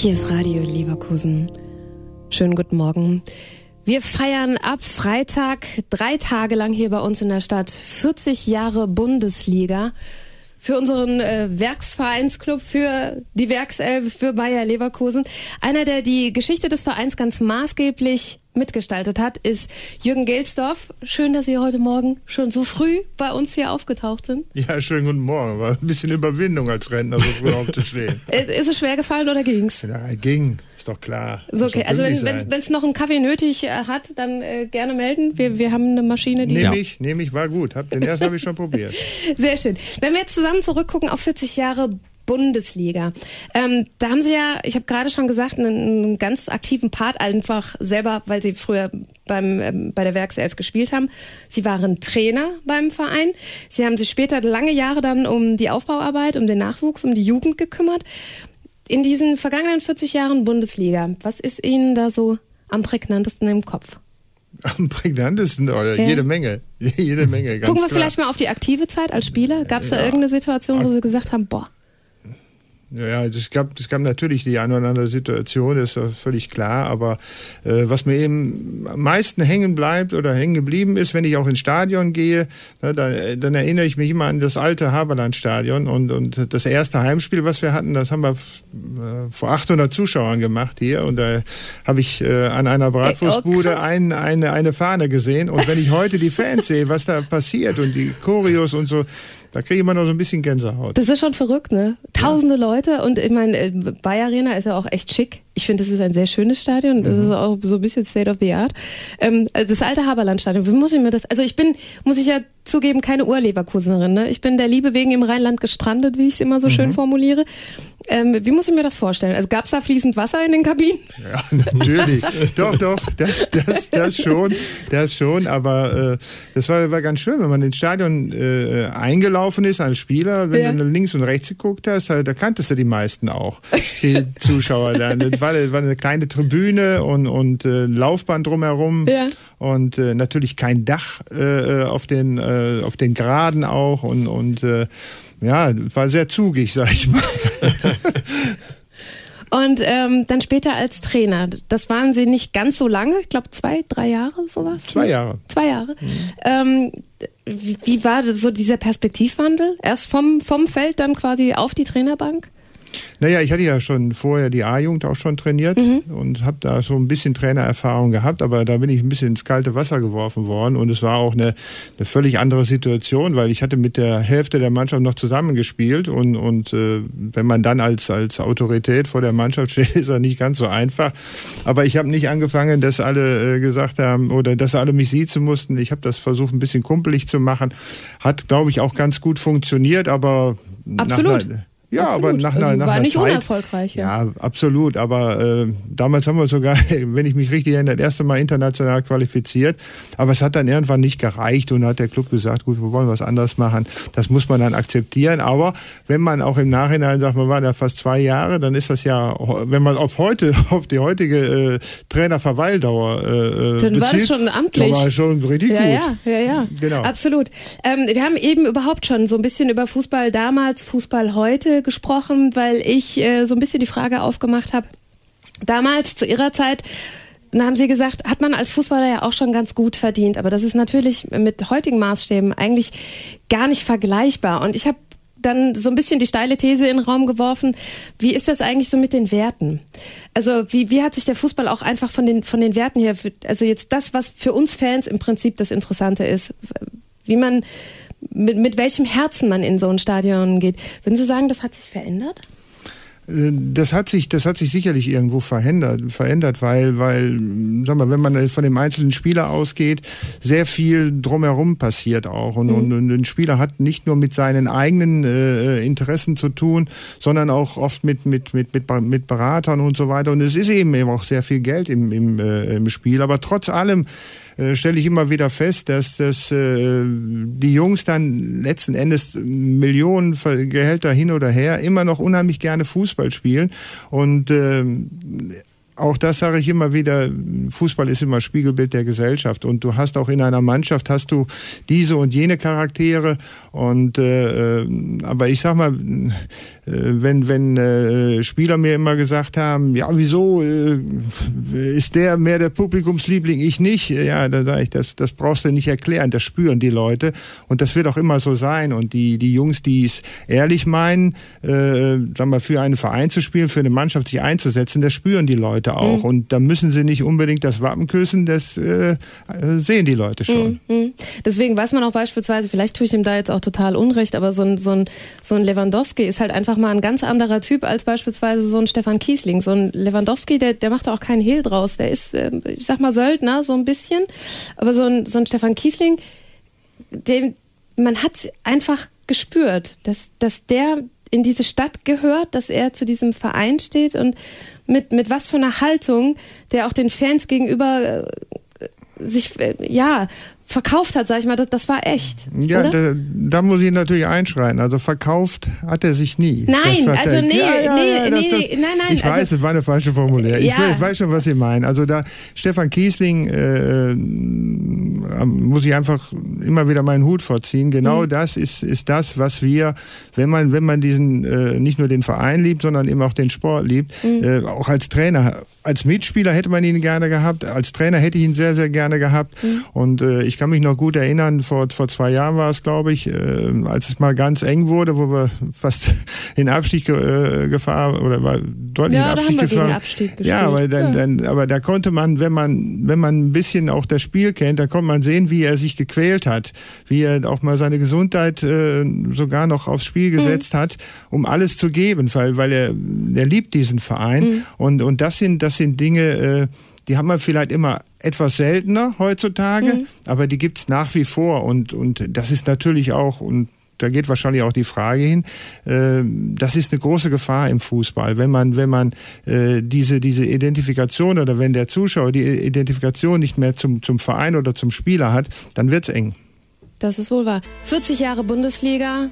Hier ist Radio Leverkusen. Schönen guten Morgen. Wir feiern ab Freitag drei Tage lang hier bei uns in der Stadt 40 Jahre Bundesliga für unseren äh, Werksvereinsclub, für die Werkself, für Bayer Leverkusen. Einer, der die Geschichte des Vereins ganz maßgeblich mitgestaltet hat, ist Jürgen Gelsdorf. Schön, dass Sie heute Morgen schon so früh bei uns hier aufgetaucht sind. Ja, schönen guten Morgen. War ein bisschen Überwindung als Rentner so früh aufzustehen. Ist es schwer gefallen oder ging's? Ja, ging. Ist doch klar. So, okay, also wenn es noch einen Kaffee nötig äh, hat, dann äh, gerne melden. Wir, wir haben eine Maschine, die. Nehme ich, nehme ich, war gut. Hab, den ersten habe ich schon probiert. Sehr schön. Wenn wir jetzt zusammen zurückgucken auf 40 Jahre Bundesliga. Ähm, da haben Sie ja, ich habe gerade schon gesagt, einen, einen, ganz aktiven Part einfach selber, weil Sie früher beim, ähm, bei der Werkself gespielt haben. Sie waren Trainer beim Verein. Sie haben sich später lange Jahre dann um die Aufbauarbeit, um den Nachwuchs, um die Jugend gekümmert. In diesen vergangenen 40 Jahren Bundesliga, was ist Ihnen da so am prägnantesten im Kopf? Am prägnantesten, oder ja. jede Menge. Jede Menge. Gucken wir klar. vielleicht mal auf die aktive Zeit als Spieler. Gab es da ja. irgendeine Situation, wo Sie gesagt haben, boah, ja, es gab, es gab natürlich die eine oder andere Situation, das ist völlig klar. Aber äh, was mir eben am meisten hängen bleibt oder hängen geblieben ist, wenn ich auch ins Stadion gehe, ne, dann, dann, erinnere ich mich immer an das alte Haberland-Stadion. Und, und das erste Heimspiel, was wir hatten, das haben wir äh, vor 800 Zuschauern gemacht hier. Und da habe ich äh, an einer Bratwurstbude oh, ein, eine, eine Fahne gesehen. Und wenn ich heute die Fans sehe, was da passiert und die Choreos und so, da kriege ich immer noch so ein bisschen Gänsehaut. Das ist schon verrückt, ne? Tausende ja. Leute und ich meine, äh, Bayer Arena ist ja auch echt schick. Ich finde, das ist ein sehr schönes Stadion. Das mhm. ist auch so ein bisschen State of the Art. Ähm, also das alte Haberlandstadion. Wie muss ich mir das? Also ich bin, muss ich ja zugeben, keine Urleverkusenerin. Ne? Ich bin der Liebe wegen im Rheinland gestrandet, wie ich es immer so mhm. schön formuliere. Ähm, wie muss ich mir das vorstellen? Also gab es da fließend Wasser in den Kabinen? Ja, natürlich. doch, doch, das, das, das schon, das schon. Aber äh, das war, war ganz schön, wenn man ins Stadion äh, eingelaufen ist als Spieler, wenn ja. du links und rechts geguckt hast, da, kanntest du die meisten auch, die Zuschauer. Da. Das war, das war eine kleine Tribüne und, und äh, Laufbahn drumherum. Ja. Und äh, natürlich kein Dach äh, auf den äh, auf den Graden auch und und äh, ja, war sehr zugig, sag ich mal. Und ähm, dann später als Trainer. Das waren Sie nicht ganz so lange, ich glaube zwei, drei Jahre, sowas? Zwei Jahre. Zwei Jahre. Mhm. Ähm, wie, wie war so dieser Perspektivwandel? Erst vom, vom Feld dann quasi auf die Trainerbank? Naja, ich hatte ja schon vorher die A-Jugend auch schon trainiert mhm. und habe da so ein bisschen Trainererfahrung gehabt, aber da bin ich ein bisschen ins kalte Wasser geworfen worden und es war auch eine, eine völlig andere Situation, weil ich hatte mit der Hälfte der Mannschaft noch zusammengespielt und, und äh, wenn man dann als, als Autorität vor der Mannschaft steht, ist das nicht ganz so einfach. Aber ich habe nicht angefangen, dass alle äh, gesagt haben oder dass alle mich siezen mussten. Ich habe das versucht, ein bisschen kumpelig zu machen. Hat, glaube ich, auch ganz gut funktioniert, aber Absolut. Nach, ja, absolut. aber nach einer, also nach war einer nicht Zeit, unerfolgreich. Ja. ja, absolut. Aber äh, damals haben wir sogar, wenn ich mich richtig erinnere, das erste Mal international qualifiziert. Aber es hat dann irgendwann nicht gereicht und hat der Club gesagt, gut, wir wollen was anderes machen. Das muss man dann akzeptieren. Aber wenn man auch im Nachhinein sagt, man war da fast zwei Jahre, dann ist das ja, wenn man auf heute, auf die heutige äh, Trainerverweildauer äh, äh dann bezieht, war das schon amtlich. Dann war schon richtig ja, gut. Ja, ja, ja. Genau. Absolut. Ähm, wir haben eben überhaupt schon so ein bisschen über Fußball damals, Fußball heute gesprochen, weil ich äh, so ein bisschen die Frage aufgemacht habe. Damals, zu Ihrer Zeit, da haben Sie gesagt, hat man als Fußballer ja auch schon ganz gut verdient. Aber das ist natürlich mit heutigen Maßstäben eigentlich gar nicht vergleichbar. Und ich habe dann so ein bisschen die steile These in den Raum geworfen. Wie ist das eigentlich so mit den Werten? Also wie, wie hat sich der Fußball auch einfach von den, von den Werten her, also jetzt das, was für uns Fans im Prinzip das Interessante ist, wie man mit, mit welchem Herzen man in so ein Stadion geht. Würden Sie sagen, das hat sich verändert? Äh, das hat sich, das hat sich sicherlich irgendwo verändert, verändert, weil, weil, sag mal, wenn man von dem einzelnen Spieler ausgeht, sehr viel drumherum passiert auch. Und, mhm. und, und ein Spieler hat nicht nur mit seinen eigenen äh, Interessen zu tun, sondern auch oft mit, mit, mit, mit, mit Beratern und so weiter. Und es ist eben auch sehr viel Geld im, im, äh, im Spiel. Aber trotz allem äh, stelle ich immer wieder fest, dass, dass äh, die Jungs dann letzten Endes Millionen Gehälter hin oder her immer noch unheimlich gerne Fußball spielen. Und äh, auch das sage ich immer wieder, Fußball ist immer Spiegelbild der Gesellschaft. Und du hast auch in einer Mannschaft hast du diese und jene Charaktere. Und äh, aber ich sag mal, wenn, wenn äh, Spieler mir immer gesagt haben, ja, wieso äh, ist der mehr der Publikumsliebling, ich nicht? Ja, da sage ich, das, das brauchst du nicht erklären, das spüren die Leute und das wird auch immer so sein. Und die, die Jungs, die es ehrlich meinen, äh, sagen wir, für einen Verein zu spielen, für eine Mannschaft sich einzusetzen, das spüren die Leute auch. Mhm. Und da müssen sie nicht unbedingt das Wappen küssen, das äh, sehen die Leute schon. Mhm. mhm. Deswegen weiß man auch beispielsweise, vielleicht tue ich ihm da jetzt auch total Unrecht, aber so ein, so ein, so ein Lewandowski ist halt einfach mal ein ganz anderer Typ als beispielsweise so ein Stefan Kiesling. So ein Lewandowski, der, der macht da auch keinen Hehl draus. Der ist, äh, ich sag mal, Söldner, so ein bisschen. Aber so ein, so ein Stefan Kiesling, dem, man hat einfach gespürt, dass, dass der in diese Stadt gehört, dass er zu diesem Verein steht und mit, mit was für einer Haltung der auch den Fans gegenüber äh, sich, äh, ja, verkauft hat, sag ich mal, das, das war echt. Ja, da, da, muss ich natürlich einschreien. Also verkauft hat er sich nie. Nein, also nee, ja, ja, nee, ja, das, nee, das, nein, nein. Ich also, weiß, es war eine falsche Formulierung. Ich, ich, weiß schon, was Sie meinen. Also da Stefan Kiesling äh, muss ich einfach immer wieder meinen Hut vorziehen. Genau mhm. das ist, ist das, was wir, wenn man, wenn man diesen äh, nicht nur den Verein liebt, sondern eben auch den Sport liebt, mhm. äh, auch als Trainer als Mitspieler hätte man ihn gerne gehabt, als Trainer hätte ich ihn sehr, sehr gerne gehabt. Mhm. Und äh, ich kann mich noch gut erinnern, vor, vor zwei Jahren war es, glaube ich, äh, als es mal ganz eng wurde, wo wir fast in Abstieg äh, gefahren oder war deutlich ja, in Abstieg da haben wir gefahren. Gegen Abstieg gespielt. Ja, aber dann, ja. dann, aber da konnte man, wenn man, wenn man ein bisschen auch das Spiel kennt, da konnte man sehen, wie er sich gequält hat, wie er auch mal seine Gesundheit äh, sogar noch aufs Spiel mhm. gesetzt mhm. hat, um alles zu geben, weil, weil er, er liebt diesen Verein. Mhm. Und, und das sind, das sind Dinge, äh, die haben wir vielleicht immer etwas seltener heutzutage, mhm. aber die gibt es nach wie vor. Und, und das ist natürlich auch, und da geht wahrscheinlich auch die Frage hin, äh, das ist eine große Gefahr im Fußball. Wenn man, wenn man äh, diese, diese Identifikation oder wenn der Zuschauer die Identifikation nicht mehr zum, zum Verein oder zum Spieler hat, dann wird es eng. Das ist wohl wahr. 40 Jahre Bundesliga,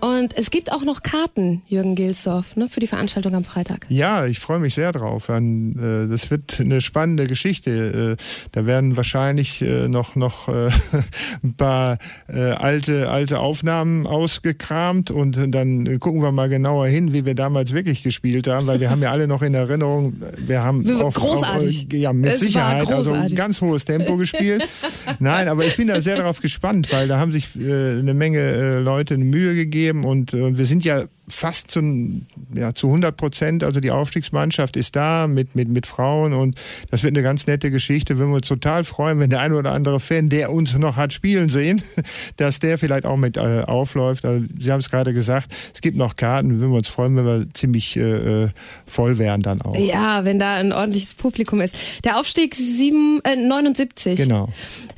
und es gibt auch noch Karten, Jürgen Gilsdorf, ne, für die Veranstaltung am Freitag. Ja, ich freue mich sehr drauf. Äh, das wird eine spannende Geschichte. Äh, da werden wahrscheinlich äh, noch, noch ein paar alte, alte Aufnahmen ausgekramt und dann gucken wir mal genauer hin, wie wir damals wirklich gespielt haben, weil wir haben ja alle noch in Erinnerung, wir haben auch, großartig. Auch, ja, mit es Sicherheit, also ganz hohes Tempo gespielt. Nein, aber ich bin da sehr darauf gespannt, weil da haben sich eine Menge Leute eine Mühe gegeben geben. Und äh, wir sind ja fast zu, ja, zu 100 Prozent, also die Aufstiegsmannschaft ist da mit, mit, mit Frauen und das wird eine ganz nette Geschichte. Wir würden uns total freuen, wenn der ein oder andere Fan, der uns noch hat spielen sehen, dass der vielleicht auch mit äh, aufläuft. Also, Sie haben es gerade gesagt, es gibt noch Karten. Wir würden uns freuen, wenn wir ziemlich äh, voll wären dann auch. Ja, wenn da ein ordentliches Publikum ist. Der Aufstieg 7, äh, 79. Genau.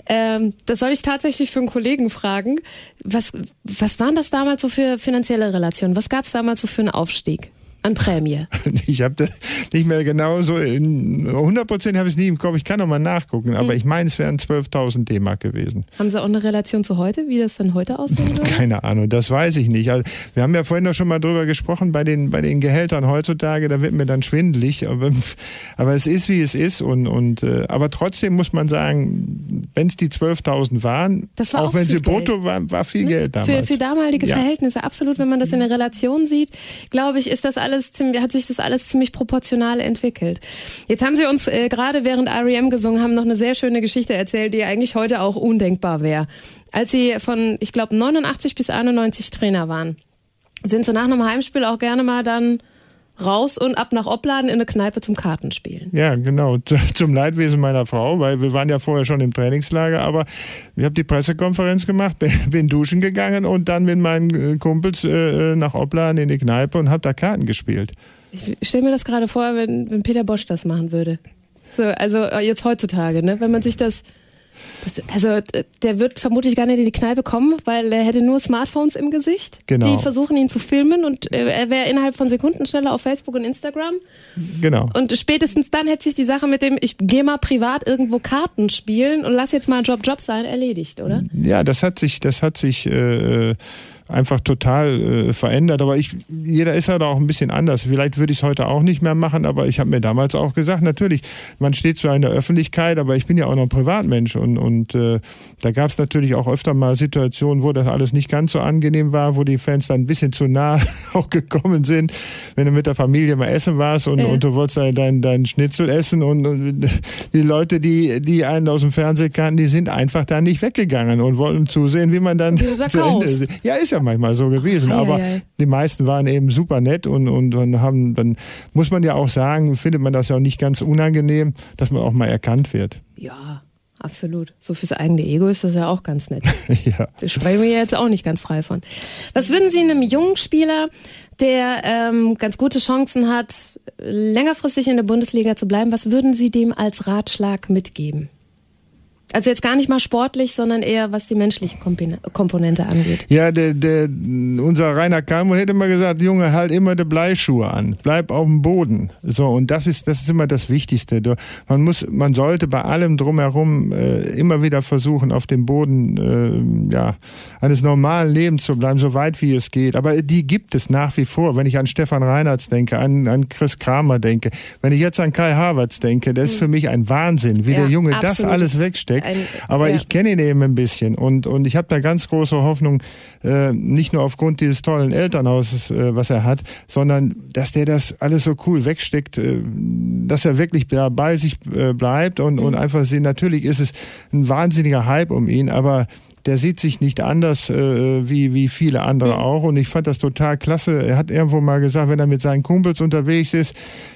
Ähm, das soll ich tatsächlich für einen Kollegen fragen. Was, was waren das damals so für finanzielle Relationen? Was gab es damals so für einen Aufstieg? An Prämie? Ich habe das nicht mehr genau so, in 100 Prozent habe ich es nie im Kopf, ich kann noch mal nachgucken, aber hm. ich meine, es wären 12.000 D-Mark gewesen. Haben Sie auch eine Relation zu heute, wie das dann heute aussehen würde? Keine Ahnung, das weiß ich nicht. Also, wir haben ja vorhin noch schon mal drüber gesprochen, bei den, bei den Gehältern heutzutage, da wird mir dann schwindelig, aber, aber es ist, wie es ist und, und äh, aber trotzdem muss man sagen, wenn es die 12.000 waren, war auch, auch wenn sie brutto waren, war viel ne? Geld damals. Für, für damalige ja. Verhältnisse, absolut, wenn man das in der Relation sieht, glaube ich, ist das alles alles ziemlich, hat sich das alles ziemlich proportional entwickelt. Jetzt haben Sie uns äh, gerade während REM gesungen haben noch eine sehr schöne Geschichte erzählt, die eigentlich heute auch undenkbar wäre. Als Sie von, ich glaube, 89 bis 91 Trainer waren, sind Sie nach einem Heimspiel auch gerne mal dann raus und ab nach Opladen in eine Kneipe zum Kartenspielen. Ja, genau. Zum Leidwesen meiner Frau, weil wir waren ja vorher schon im Trainingslager, aber ich habe die Pressekonferenz gemacht, bin duschen gegangen und dann mit meinen äh, Kumpels äh, nach Opladen in die Kneipe und habe da Karten gespielt. Ich stelle mir das gerade vor, wenn, wenn Peter Bosch das machen würde. So, also äh, jetzt heutzutage, ne? wenn man sich das das, also der wird vermutlich gar nicht in die Kneipe kommen, weil er hätte nur Smartphones im Gesicht. Genau. Die versuchen ihn zu filmen und er wäre innerhalb von Sekunden schneller auf Facebook und Instagram. Genau. Und spätestens dann hätte sich die Sache mit dem, ich gehe mal privat irgendwo Karten spielen und lass jetzt mal Job Job sein, erledigt, oder? Ja, das hat sich, das hat sich äh, einfach total äh, verändert. Aber ich, jeder ist halt auch ein bisschen anders. Vielleicht würde ich es heute auch nicht mehr machen, aber ich habe mir damals auch gesagt, natürlich, man steht zwar in der Öffentlichkeit, aber ich bin ja auch noch ein Privatmensch und, und äh, da gab es natürlich auch öfter mal Situationen, wo das alles nicht ganz so angenehm war, wo die Fans dann ein bisschen zu nah auch gekommen sind, wenn du mit der Familie mal essen warst und, ja. und du wolltest deinen dein, dein Schnitzel essen und, und die Leute, die, die einen aus dem Fernsehen kannten, die sind einfach da nicht weggegangen und wollten zusehen, wie man dann zu Ende ist. Ja, ist ja manchmal so gewesen, aber die meisten waren eben super nett und, und, und haben, dann muss man ja auch sagen, findet man das ja auch nicht ganz unangenehm, dass man auch mal erkannt wird. Ja, absolut. So fürs eigene Ego ist das ja auch ganz nett. ja. Da sprechen wir jetzt auch nicht ganz frei von. Was würden Sie einem jungen Spieler, der ähm, ganz gute Chancen hat, längerfristig in der Bundesliga zu bleiben, was würden Sie dem als Ratschlag mitgeben? Also jetzt gar nicht mal sportlich, sondern eher was die menschliche Komponente angeht. Ja, der, der, unser Rainer Kalmund hätte immer gesagt, Junge, halt immer die Bleischuhe an, bleib auf dem Boden. So und das ist das ist immer das Wichtigste. Man muss, man sollte bei allem drumherum äh, immer wieder versuchen, auf dem Boden äh, ja eines normalen Lebens zu bleiben, so weit wie es geht. Aber die gibt es nach wie vor. Wenn ich an Stefan Reinhardt denke, an, an Chris Kramer denke, wenn ich jetzt an Kai Havertz denke, das ist hm. für mich ein Wahnsinn, wie ja, der Junge absolut. das alles wegsteckt. Ein, Aber ja. ich kenne ihn eben ein bisschen und, und ich habe da ganz große Hoffnung, äh, nicht nur aufgrund dieses tollen Elternhauses, äh, was er hat, sondern dass der das alles so cool wegsteckt, äh, dass er wirklich bei sich äh, bleibt und, mhm. und einfach sehen, natürlich ist es ein wahnsinniger Hype um ihn, aber der sieht sich nicht anders äh, wie, wie viele andere auch. Und ich fand das total klasse. Er hat irgendwo mal gesagt, wenn er mit seinen Kumpels unterwegs ist,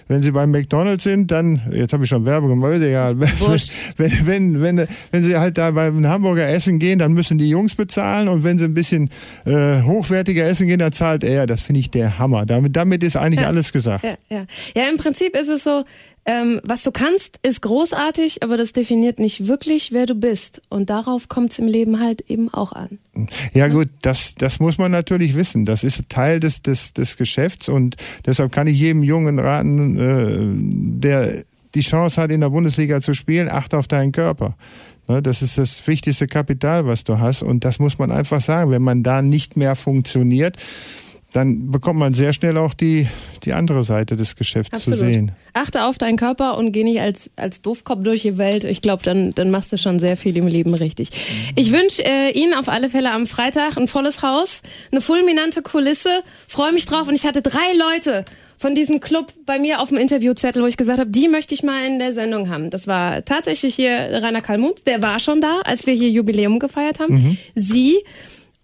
wenn sie beim McDonalds sind, dann, jetzt habe ich schon Werbung gemacht, egal, wenn, wenn, wenn, wenn sie halt da beim Hamburger essen gehen, dann müssen die Jungs bezahlen und wenn sie ein bisschen äh, hochwertiger essen gehen, dann zahlt er. Das finde ich der Hammer. Damit, damit ist eigentlich ja, alles gesagt. Ja, ja. ja, im Prinzip ist es so, ähm, was du kannst, ist großartig, aber das definiert nicht wirklich, wer du bist. Und darauf kommt es im Leben halt eben auch an. Ja, gut, das, das muss man natürlich wissen. Das ist Teil des, des, des Geschäfts und deshalb kann ich jedem Jungen raten, äh, der die Chance hat, in der Bundesliga zu spielen, achte auf deinen Körper. Ne, das ist das wichtigste Kapital, was du hast. Und das muss man einfach sagen. Wenn man da nicht mehr funktioniert, dann bekommt man sehr schnell auch die, die andere Seite des Geschäfts Absolut. zu sehen. Achte auf deinen Körper und geh nicht als, als Doofkopf durch die Welt. Ich glaube, dann, dann machst du schon sehr viel im Leben richtig. Ich wünsche äh, Ihnen auf alle Fälle am Freitag ein volles Haus, eine fulminante Kulisse. Freue mich drauf. Und ich hatte drei Leute von diesem Club bei mir auf dem Interviewzettel, wo ich gesagt habe, die möchte ich mal in der Sendung haben. Das war tatsächlich hier Rainer Kalmund, der war schon da, als wir hier Jubiläum gefeiert haben. Mhm. Sie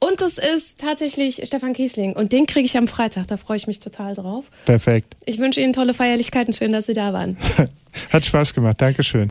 und das ist tatsächlich Stefan Kiesling. Und den kriege ich am Freitag. Da freue ich mich total drauf. Perfekt. Ich wünsche Ihnen tolle Feierlichkeiten. Schön, dass Sie da waren. Hat Spaß gemacht. Dankeschön.